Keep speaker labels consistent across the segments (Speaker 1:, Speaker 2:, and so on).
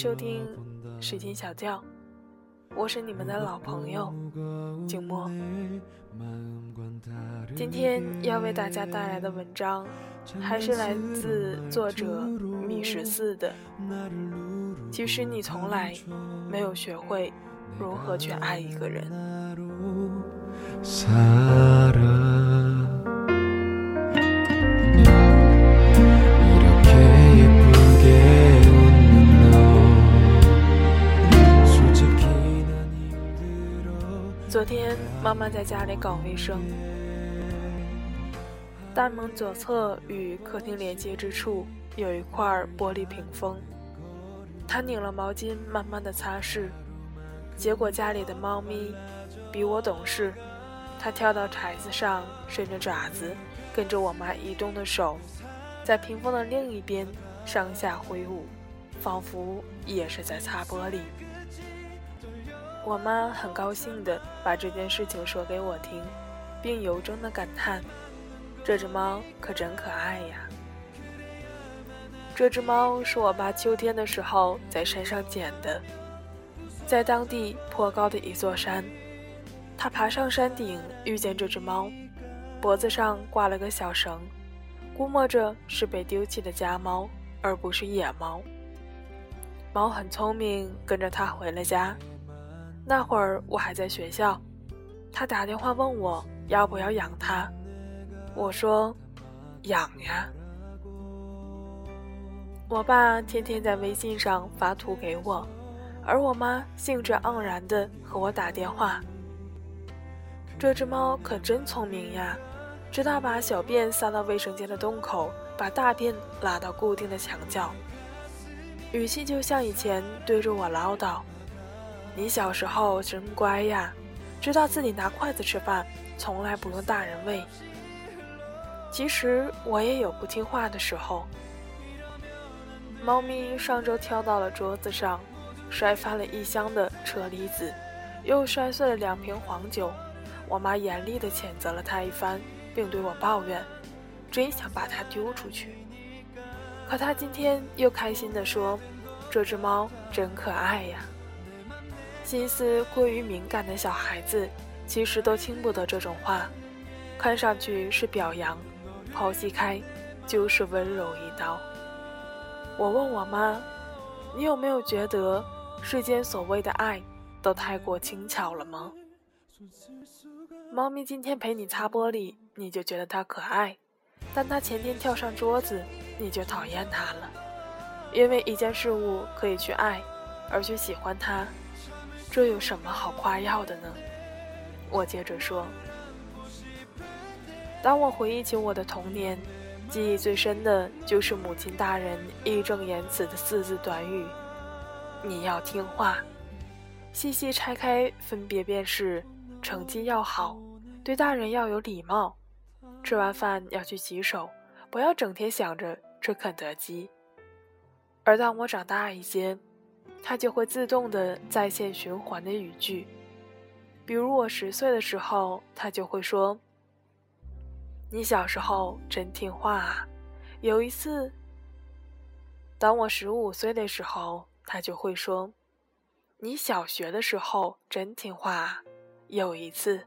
Speaker 1: 收听《时间小调》，我是你们的老朋友景墨。今天要为大家带来的文章，还是来自作者密十四的。其实你从来没有学会如何去爱一个人。昨天妈妈在家里搞卫生，大门左侧与客厅连接之处有一块玻璃屏风，她拧了毛巾慢慢的擦拭，结果家里的猫咪比我懂事，它跳到台子上，伸着爪子，跟着我妈移动的手，在屏风的另一边上下挥舞，仿佛也是在擦玻璃。我妈很高兴地把这件事情说给我听，并由衷地感叹：“这只猫可真可爱呀！”这只猫是我爸秋天的时候在山上捡的，在当地颇高的一座山。他爬上山顶，遇见这只猫，脖子上挂了个小绳，估摸着是被丢弃的家猫，而不是野猫。猫很聪明，跟着他回了家。那会儿我还在学校，他打电话问我要不要养它，我说养呀。我爸天天在微信上发图给我，而我妈兴致盎然地和我打电话。这只猫可真聪明呀，知道把小便撒到卫生间的洞口，把大便拉到固定的墙角，语气就像以前对着我唠叨。你小时候真乖呀，知道自己拿筷子吃饭，从来不用大人喂。其实我也有不听话的时候。猫咪上周跳到了桌子上，摔翻了一箱的车厘子，又摔碎了两瓶黄酒。我妈严厉地谴责了它一番，并对我抱怨：“真想把它丢出去。”可它今天又开心地说：“这只猫真可爱呀。”心思过于敏感的小孩子，其实都听不得这种话，看上去是表扬，剖析开，就是温柔一刀。我问我妈：“你有没有觉得世间所谓的爱，都太过轻巧了吗？”猫咪今天陪你擦玻璃，你就觉得它可爱；但它前天跳上桌子，你就讨厌它了。因为一件事物可以去爱，而去喜欢它。这有什么好夸耀的呢？我接着说。当我回忆起我的童年，记忆最深的就是母亲大人义正言辞的四字短语：“你要听话。”细细拆开，分别便是：成绩要好，对大人要有礼貌，吃完饭要去洗手，不要整天想着吃肯德基。而当我长大一些，它就会自动的在线循环的语句，比如我十岁的时候，它就会说：“你小时候真听话啊。”有一次，当我十五岁的时候，它就会说：“你小学的时候真听话。”有一次，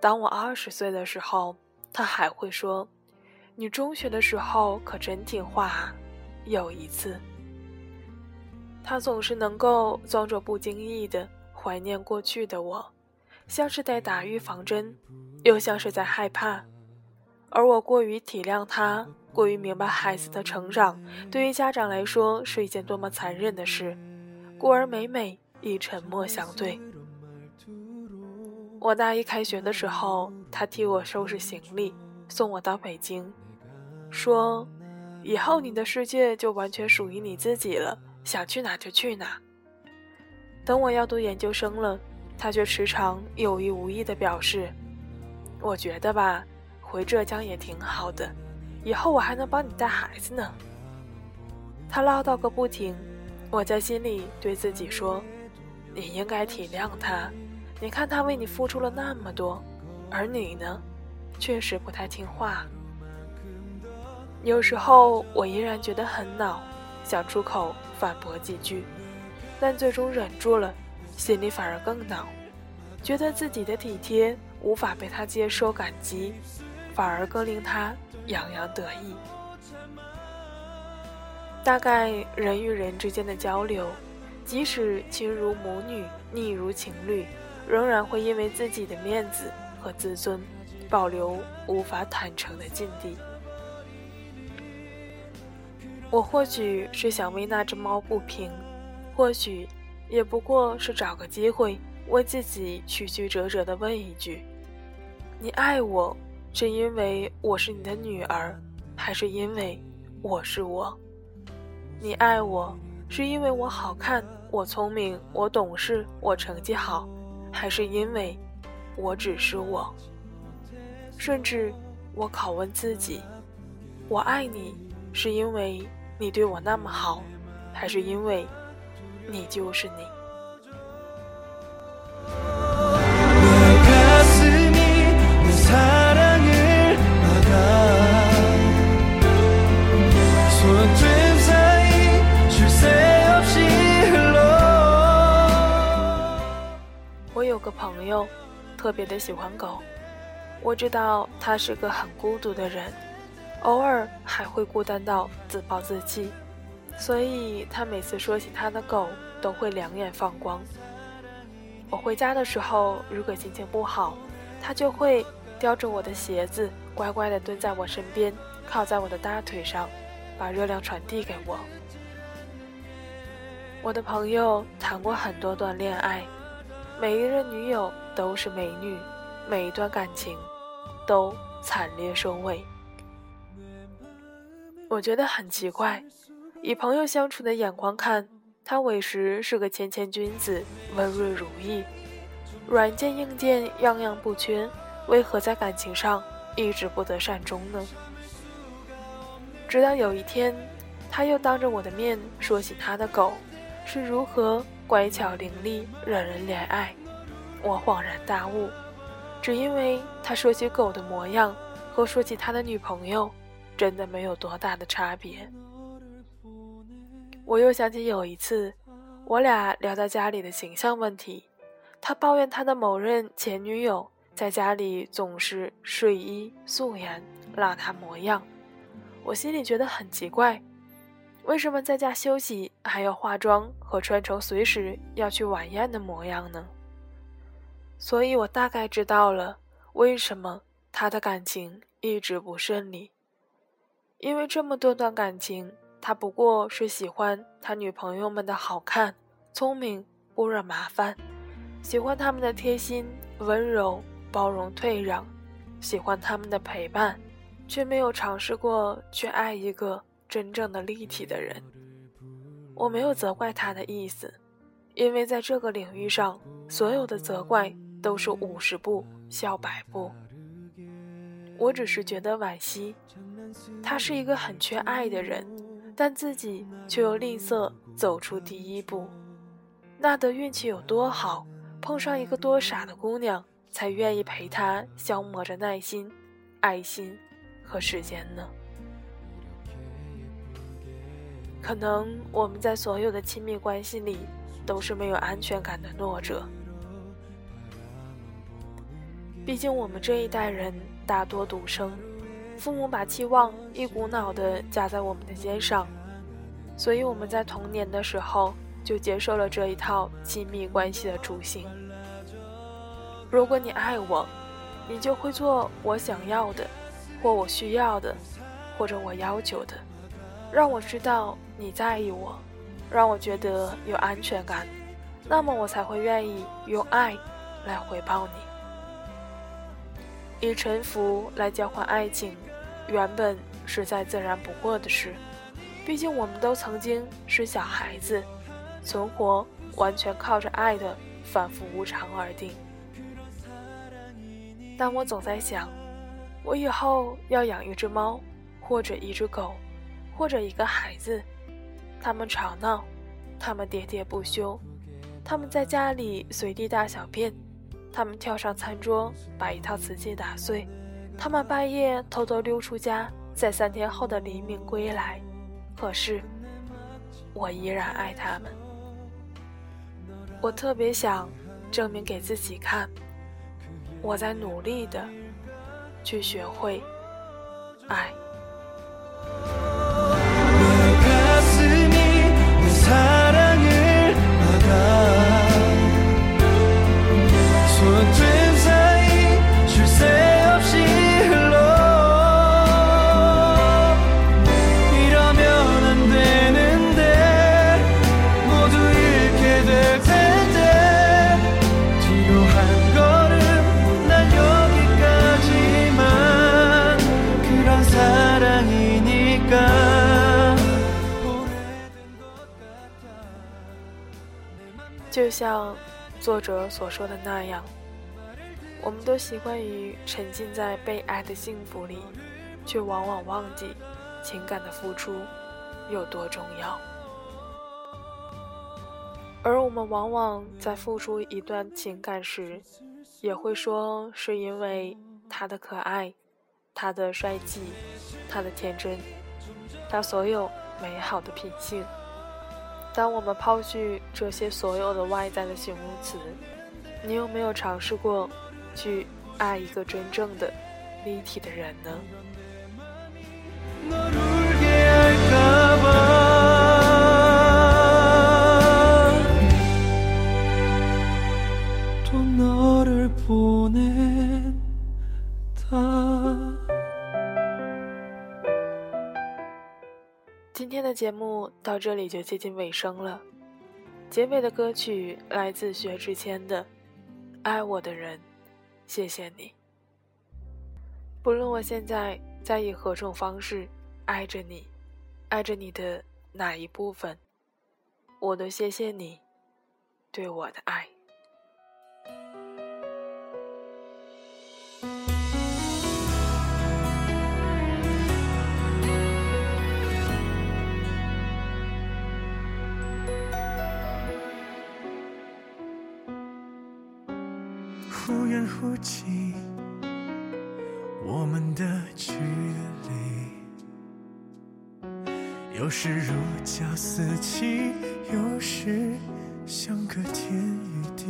Speaker 1: 当我二十岁的时候，它还会说：“你中学的时候可真听话。”有一次。他总是能够装作不经意的怀念过去的我，像是在打预防针，又像是在害怕。而我过于体谅他，过于明白孩子的成长对于家长来说是一件多么残忍的事，故而每每以沉默相对。我大一开学的时候，他替我收拾行李，送我到北京，说：“以后你的世界就完全属于你自己了。”想去哪就去哪。等我要读研究生了，他却时常有意无意地表示：“我觉得吧，回浙江也挺好的，以后我还能帮你带孩子呢。”他唠叨个不停，我在心里对自己说：“你应该体谅他，你看他为你付出了那么多，而你呢，确实不太听话。”有时候我依然觉得很恼。想出口反驳几句，但最终忍住了，心里反而更恼，觉得自己的体贴无法被他接受感激，反而更令他洋洋得意。大概人与人之间的交流，即使亲如母女、逆如情侣，仍然会因为自己的面子和自尊，保留无法坦诚的禁地。我或许是想为那只猫不平，或许也不过是找个机会为自己曲曲折折的问一句：“你爱我，是因为我是你的女儿，还是因为我是我？”你爱我，是因为我好看，我聪明，我懂事，我成绩好，还是因为，我只是我？甚至，我拷问自己：我爱你，是因为你对我那么好，还是因为，你就是你？我有个朋友，特别的喜欢狗。我知道他是个很孤独的人，偶尔还会孤单到自暴自弃，所以他每次说起他的狗，都会两眼放光。我回家的时候，如果心情不好，他就会叼着我的鞋子，乖乖地蹲在我身边，靠在我的大腿上，把热量传递给我。我的朋友谈过很多段恋爱。每一任女友都是美女，每一段感情都惨烈收尾。我觉得很奇怪，以朋友相处的眼光看，他委实是个谦谦君子，温润如玉，软件硬件样样不缺，为何在感情上一直不得善终呢？直到有一天，他又当着我的面说起他的狗是如何。乖巧伶俐，惹人怜爱。我恍然大悟，只因为他说起狗的模样，和说起他的女朋友，真的没有多大的差别。我又想起有一次，我俩聊到家里的形象问题，他抱怨他的某任前女友在家里总是睡衣素颜，邋遢模样。我心里觉得很奇怪。为什么在家休息还要化妆和穿成随时要去晚宴的模样呢？所以我大概知道了为什么他的感情一直不顺利。因为这么多段感情，他不过是喜欢他女朋友们的好看、聪明、不惹麻烦，喜欢他们的贴心、温柔、包容、退让，喜欢他们的陪伴，却没有尝试过去爱一个。真正的立体的人，我没有责怪他的意思，因为在这个领域上，所有的责怪都是五十步笑百步。我只是觉得惋惜，他是一个很缺爱的人，但自己却又吝啬走出第一步。那得运气有多好，碰上一个多傻的姑娘，才愿意陪他消磨着耐心、爱心和时间呢？可能我们在所有的亲密关系里都是没有安全感的弱者。毕竟我们这一代人大多独生，父母把期望一股脑的加在我们的肩上，所以我们在童年的时候就接受了这一套亲密关系的雏形。如果你爱我，你就会做我想要的，或我需要的，或者我要求的。让我知道你在意我，让我觉得有安全感，那么我才会愿意用爱来回报你。以臣服来交换爱情，原本是再自然不过的事。毕竟我们都曾经是小孩子，存活完全靠着爱的反复无常而定。但我总在想，我以后要养一只猫，或者一只狗。或者一个孩子，他们吵闹，他们喋喋不休，他们在家里随地大小便，他们跳上餐桌把一套瓷器打碎，他们半夜偷偷溜出家，在三天后的黎明归来。可是，我依然爱他们。我特别想证明给自己看，我在努力的去学会爱。就像作者所说的那样，我们都习惯于沉浸在被爱的幸福里，却往往忘记情感的付出有多重要。而我们往往在付出一段情感时，也会说是因为他的可爱、他的帅气、他的天真、他所有美好的品性。当我们抛去这些所有的外在的形容词，你有没有尝试过去爱一个真正的立体的人呢？节目到这里就接近尾声了，结尾的歌曲来自薛之谦的《爱我的人》，谢谢你。不论我现在在以何种方式爱着你，爱着你的哪一部分，我都谢谢你对我的爱。
Speaker 2: 远忽近，我们的距离，有时如胶似漆，有时相隔天与地，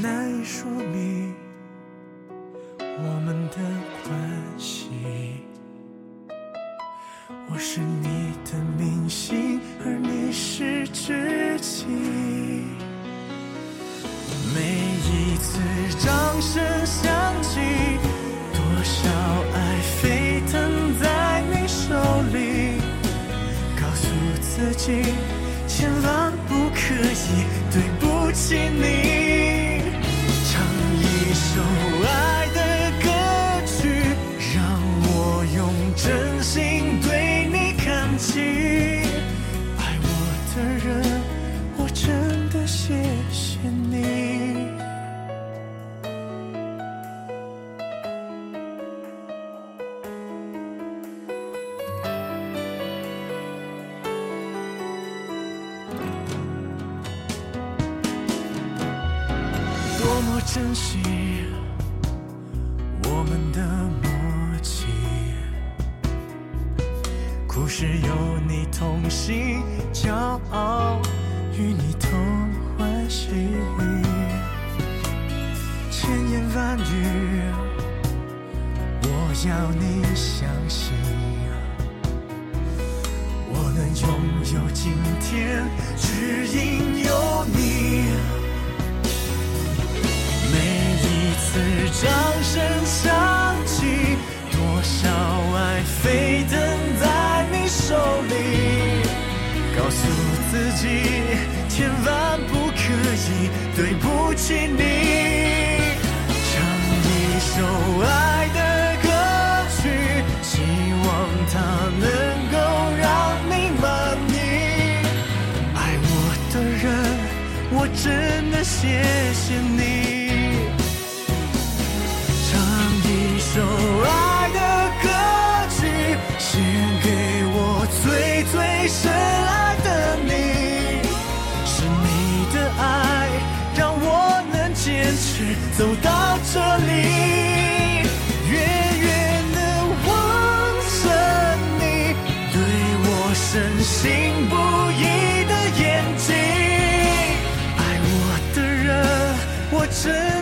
Speaker 2: 难以说明我们的关系。我是你的明星，而你是知己。声响起，多少爱沸腾在你手里。告诉自己，千万不可以对不起你。珍惜我们的默契，故事有你同行，骄傲与你同欢喜。千言万语，我要你相信，我能拥有今天，只因有你。声响起，多少爱沸腾在你手里。告诉自己，千万不可以对不起你。唱一首爱的歌曲，希望它能够让你满意。爱我的人，我真的谢谢你。走到这里。远远的望着你，对我深信不疑的眼睛。爱我的人，我真。